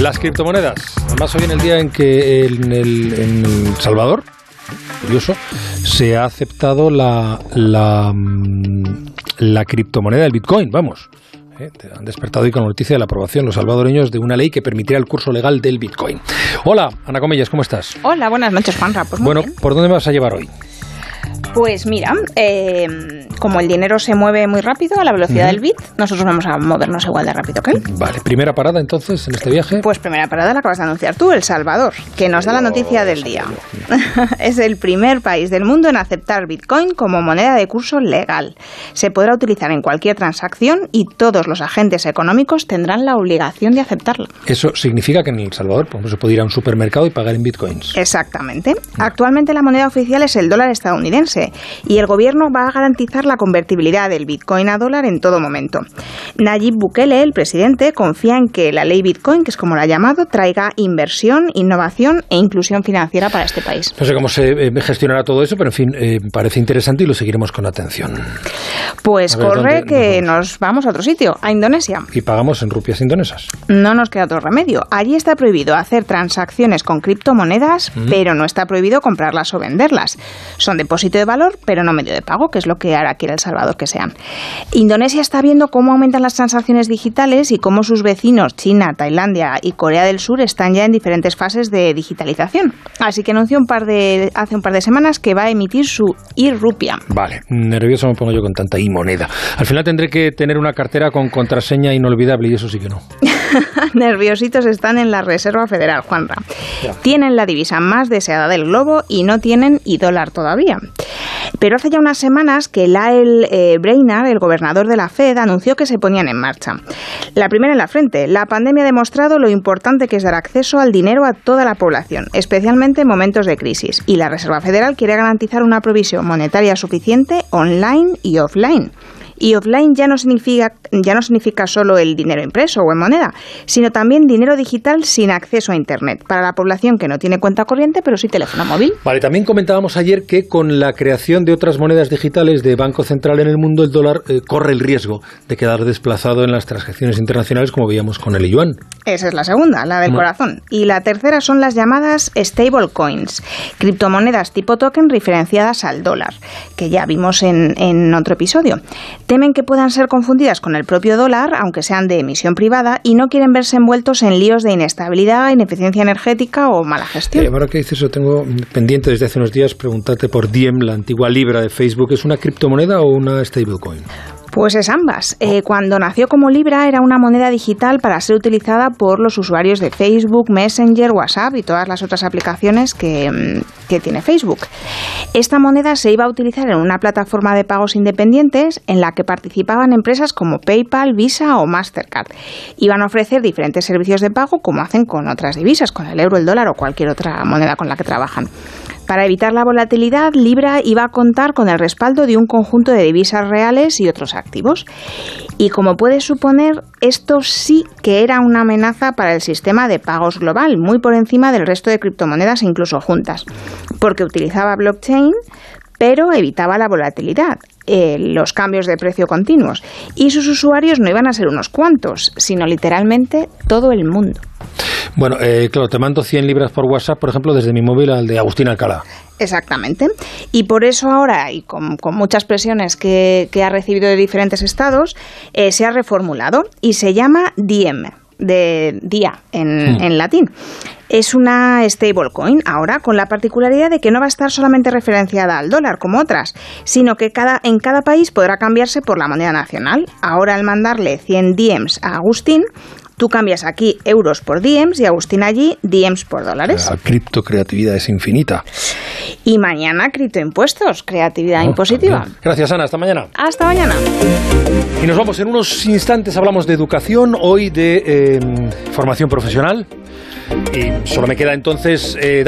Las criptomonedas. Además, hoy en el día en que en El, en el Salvador, curioso, se ha aceptado la, la, mm, la criptomoneda del Bitcoin, vamos. ¿eh? Han despertado hoy con la noticia de la aprobación los salvadoreños de una ley que permitirá el curso legal del Bitcoin. Hola, Ana Comellas, ¿cómo estás? Hola, buenas noches, Juanra. Pues bueno, bien. ¿por dónde me vas a llevar hoy? Pues mira, eh, como el dinero se mueve muy rápido a la velocidad del bit, nosotros vamos a movernos igual de rápido que él. Vale, primera parada entonces en este viaje. Pues primera parada la acabas de anunciar tú, El Salvador, que nos da la noticia del día. es el primer país del mundo en aceptar Bitcoin como moneda de curso legal. Se podrá utilizar en cualquier transacción y todos los agentes económicos tendrán la obligación de aceptarla. Eso significa que en El Salvador por ejemplo, se puede ir a un supermercado y pagar en bitcoins. Exactamente. Actualmente la moneda oficial es el dólar estadounidense y el gobierno va a garantizar la convertibilidad del bitcoin a dólar en todo momento. Nayib Bukele, el presidente, confía en que la ley bitcoin, que es como la ha llamado, traiga inversión, innovación e inclusión financiera para este país. No sé cómo se eh, gestionará todo eso, pero en fin, eh, parece interesante y lo seguiremos con atención. Pues ver, corre ¿dónde que nos nos vamos a otro sitio, a Indonesia. Y pagamos en rupias indonesas. No nos queda otro remedio. Allí está prohibido hacer transacciones con criptomonedas, pero no está prohibido comprarlas o venderlas. Son depósito de valor, pero no medio de pago, que es lo que ahora El Salvador que sean. Indonesia está viendo cómo aumentan las transacciones digitales y cómo sus vecinos, China, Tailandia y Corea del Sur, están ya en diferentes fases de digitalización. Así que anunció un par de, hace un par de semanas que va a emitir su e-rupia. Vale, nervioso me pongo yo con tanta moneda. Al final tendré que tener una cartera con contraseña inolvidable y eso sí que no. Nerviositos están en la Reserva Federal, Juanra. Ya. Tienen la divisa más deseada del globo y no tienen y dólar todavía. Pero hace ya unas semanas que Lael eh, Brainard, el gobernador de la Fed, anunció que se ponían en marcha. La primera en la frente. La pandemia ha demostrado lo importante que es dar acceso al dinero a toda la población, especialmente en momentos de crisis. Y la Reserva Federal quiere garantizar una provisión monetaria suficiente online y offline. Y offline ya no significa ya no significa solo el dinero impreso o en moneda, sino también dinero digital sin acceso a internet para la población que no tiene cuenta corriente pero sí teléfono móvil. Vale, también comentábamos ayer que con la creación de otras monedas digitales de Banco Central en el mundo, el dólar eh, corre el riesgo de quedar desplazado en las transacciones internacionales, como veíamos con el yuan. Esa es la segunda, la del corazón. Y la tercera son las llamadas stablecoins, criptomonedas tipo token referenciadas al dólar, que ya vimos en, en otro episodio. Temen que puedan ser confundidas con el propio dólar, aunque sean de emisión privada, y no quieren verse envueltos en líos de inestabilidad, ineficiencia energética o mala gestión. Eh, ahora que dices eso, tengo pendiente desde hace unos días preguntarte por Diem, la antigua libra de Facebook. ¿Es una criptomoneda o una stablecoin? Pues es ambas. Eh, cuando nació como Libra era una moneda digital para ser utilizada por los usuarios de Facebook, Messenger, WhatsApp y todas las otras aplicaciones que, mm, que tiene Facebook. Esta moneda se iba a utilizar en una plataforma de pagos independientes en la que participaban empresas como PayPal, Visa o Mastercard. Iban a ofrecer diferentes servicios de pago como hacen con otras divisas, con el euro, el dólar o cualquier otra moneda con la que trabajan. Para evitar la volatilidad, Libra iba a contar con el respaldo de un conjunto de divisas reales y otros activos. Y como puedes suponer, esto sí que era una amenaza para el sistema de pagos global, muy por encima del resto de criptomonedas incluso juntas, porque utilizaba blockchain pero evitaba la volatilidad, eh, los cambios de precio continuos. Y sus usuarios no iban a ser unos cuantos, sino literalmente todo el mundo. Bueno, eh, claro, te mando 100 libras por WhatsApp, por ejemplo, desde mi móvil al de Agustín Alcalá. Exactamente. Y por eso ahora, y con, con muchas presiones que, que, ha recibido de diferentes estados, eh, se ha reformulado y se llama Diem, de día en, hmm. en latín. Es una stablecoin ahora con la particularidad de que no va a estar solamente referenciada al dólar como otras, sino que cada, en cada país podrá cambiarse por la moneda nacional. Ahora al mandarle 100 diems a Agustín, Tú cambias aquí euros por diems y Agustín allí diems por dólares. La criptocreatividad es infinita. Y mañana criptoimpuestos, creatividad oh, impositiva. También. Gracias, Ana. Hasta mañana. Hasta mañana. Y nos vamos en unos instantes. Hablamos de educación, hoy de eh, formación profesional. Y solo me queda entonces. Eh,